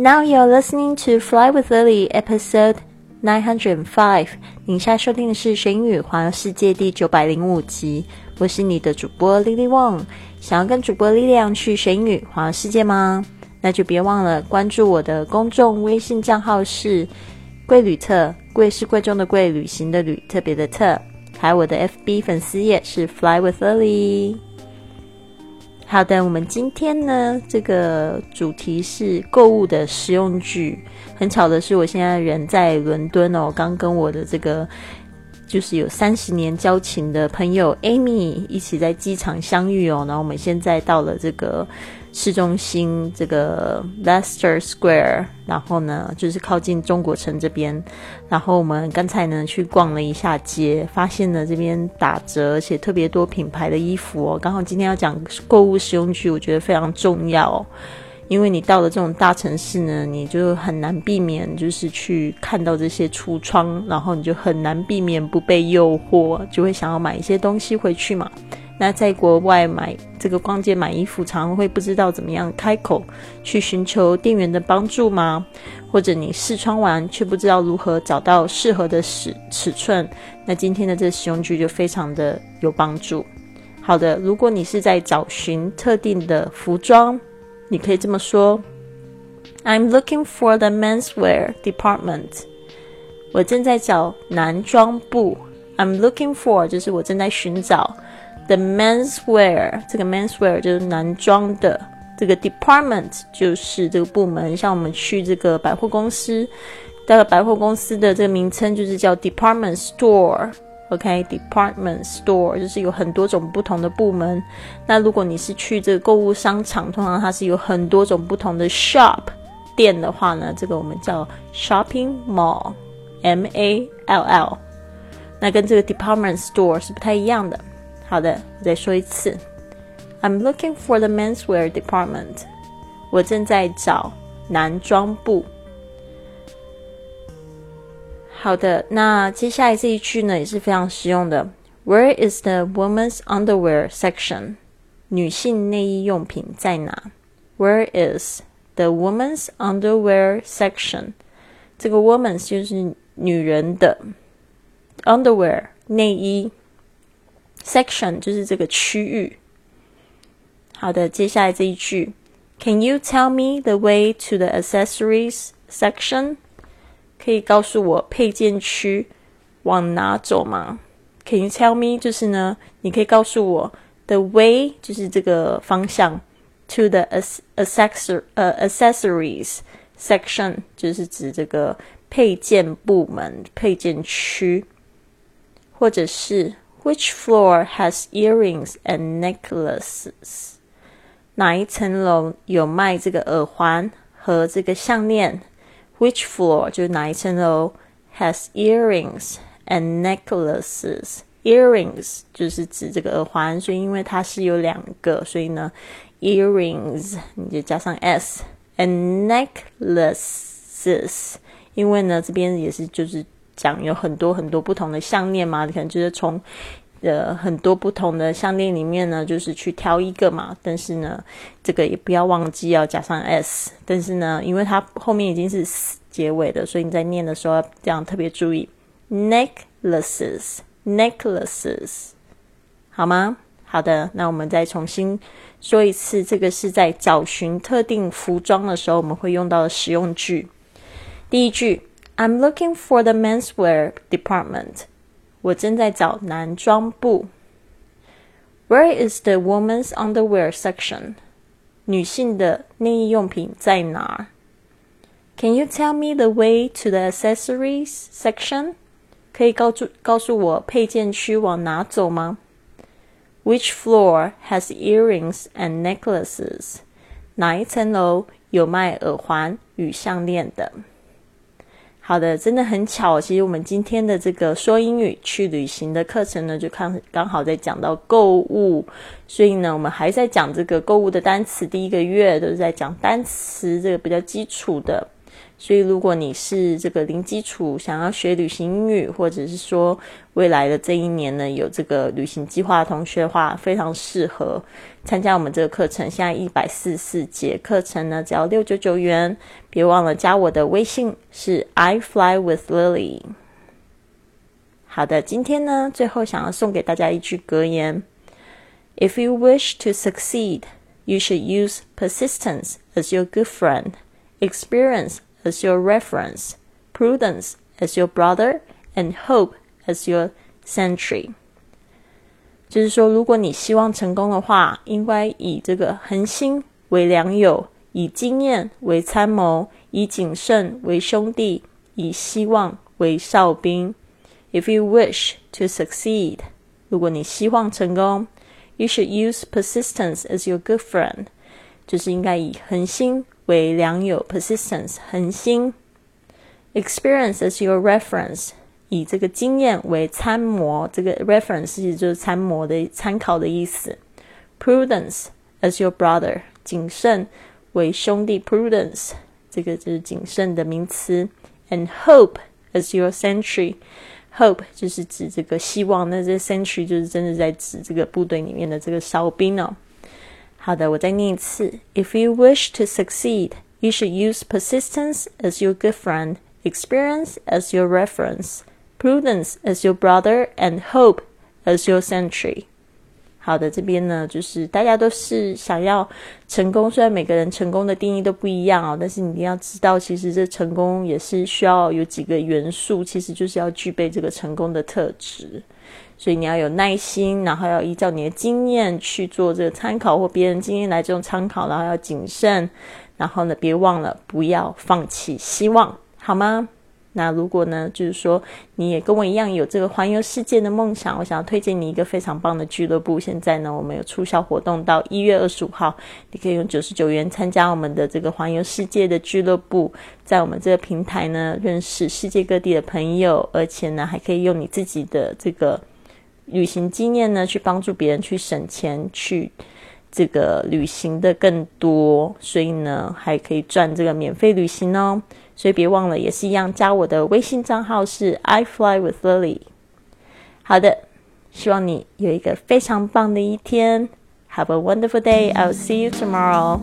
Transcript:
Now you're listening to Fly with Lily, episode nine hundred and five。您现在收听的是《学英语环游世界》第九百零五集。我是你的主播 Lily Wong。想要跟主播力量去学英语环游世界吗？那就别忘了关注我的公众微信账号是“贵旅特”，贵是贵重的贵，旅行的旅，特别的特。还有我的 FB 粉丝页是 Fly with Lily。好的，我们今天呢，这个主题是购物的实用剧。很巧的是，我现在人在伦敦哦，刚跟我的这个就是有三十年交情的朋友 Amy 一起在机场相遇哦。然后我们现在到了这个。市中心这个 Leicester Square，然后呢，就是靠近中国城这边。然后我们刚才呢去逛了一下街，发现了这边打折，而且特别多品牌的衣服哦。刚好今天要讲购物实用句，我觉得非常重要。因为你到了这种大城市呢，你就很难避免就是去看到这些橱窗，然后你就很难避免不被诱惑，就会想要买一些东西回去嘛。那在国外买这个逛街买衣服，常常会不知道怎么样开口去寻求店员的帮助吗？或者你试穿完却不知道如何找到适合的尺尺寸？那今天的这使用句就非常的有帮助。好的，如果你是在找寻特定的服装，你可以这么说：I'm looking for the menswear department。我正在找男装部。I'm looking for 就是我正在寻找。The menswear，这个 menswear 就是男装的，这个 department 就是这个部门。像我们去这个百货公司，个百货公司的这个名称就是叫 department store。OK，department store 就是有很多种不同的部门。那如果你是去这个购物商场，通常它是有很多种不同的 shop 店的话呢，这个我们叫 shopping mall，M A L L。那跟这个 department store 是不太一样的。好的，我再说一次。I'm looking for the menswear department。我正在找男装部。好的，那接下来这一句呢也是非常实用的。Where is the women's underwear section？女性内衣用品在哪？Where is the women's underwear section？这个 women's 就是女人的 underwear 内衣。 Section 就是这个区域。好的，接下来这一句，Can you tell me the way to the accessories section？可以告诉我配件区往哪走吗？Can you tell me？就是呢，你可以告诉我 the way，就是这个方向，to the accessor 呃 accessories section，就是指这个配件部门、配件区，或者是。Which floor has earrings and necklaces？哪一层楼有卖这个耳环和这个项链？Which floor 就是哪一层楼 has earrings and necklaces？Earrings 就是指这个耳环，所以因为它是有两个，所以呢，earrings 你就加上 s。And necklaces，因为呢这边也是就是。 讲有很多很多不同的项链嘛，你可能就是从呃很多不同的项链里面呢，就是去挑一个嘛。但是呢，这个也不要忘记要加上 s。但是呢，因为它后面已经是结尾的，所以你在念的时候要这样特别注意 necklaces，necklaces，好吗？好的，那我们再重新说一次，这个是在找寻特定服装的时候我们会用到的实用句。第一句。I'm looking for the menswear department. 我正在找男装部。Where is the women's underwear section? 女性的内衣用品在哪？Can you tell me the way to the accessories section? 可以告诉告诉我配件区往哪走吗？Which floor has earrings and necklaces? 哪一层楼有卖耳环与项链的？ 好的，真的很巧。其实我们今天的这个说英语去旅行的课程呢，就刚刚好在讲到购物，所以呢，我们还在讲这个购物的单词。第一个月都是在讲单词，这个比较基础的。所以，如果你是这个零基础想要学旅行英语，或者是说未来的这一年呢有这个旅行计划的同学的话，非常适合参加我们这个课程。现在一百四十四节课程呢，只要六九九元。别忘了加我的微信，是 I fly with Lily。好的，今天呢，最后想要送给大家一句格言：If you wish to succeed, you should use persistence as your good friend, experience. as your reference, prudence as your brother, and hope as your sentry。就是说，如果你希望成功的话，应该以这个恒心为良友，以经验为参谋，以谨慎为兄弟，以希望为哨兵。If you wish to succeed，如果你希望成功，you should use persistence as your good friend，就是应该以恒心 为良友，persistence 恒心，experience as your reference 以这个经验为参谋，这个 reference 其实就是参谋的参考的意思。prudence as your brother 谨慎为兄弟，prudence 这个就是谨慎的名词。and hope as your sentry，hope 就是指这个希望，那这 sentry 就是真的在指这个部队里面的这个哨兵哦。好的，我再念一次。If you wish to succeed, you should use persistence as your good friend, experience as your reference, prudence as your brother, and hope as your sentry. 好的，这边呢，就是大家都是想要成功，虽然每个人成功的定义都不一样哦，但是你一定要知道，其实这成功也是需要有几个元素，其实就是要具备这个成功的特质。所以你要有耐心，然后要依照你的经验去做这个参考，或别人经验来这种参考，然后要谨慎，然后呢，别忘了不要放弃希望，好吗？那如果呢，就是说你也跟我一样有这个环游世界的梦想，我想要推荐你一个非常棒的俱乐部。现在呢，我们有促销活动到一月二十五号，你可以用九十九元参加我们的这个环游世界的俱乐部，在我们这个平台呢，认识世界各地的朋友，而且呢，还可以用你自己的这个。旅行经验呢，去帮助别人去省钱，去这个旅行的更多，所以呢还可以赚这个免费旅行哦。所以别忘了，也是一样，加我的微信账号是 I fly with Lily。好的，希望你有一个非常棒的一天。Have a wonderful day. I'll see you tomorrow.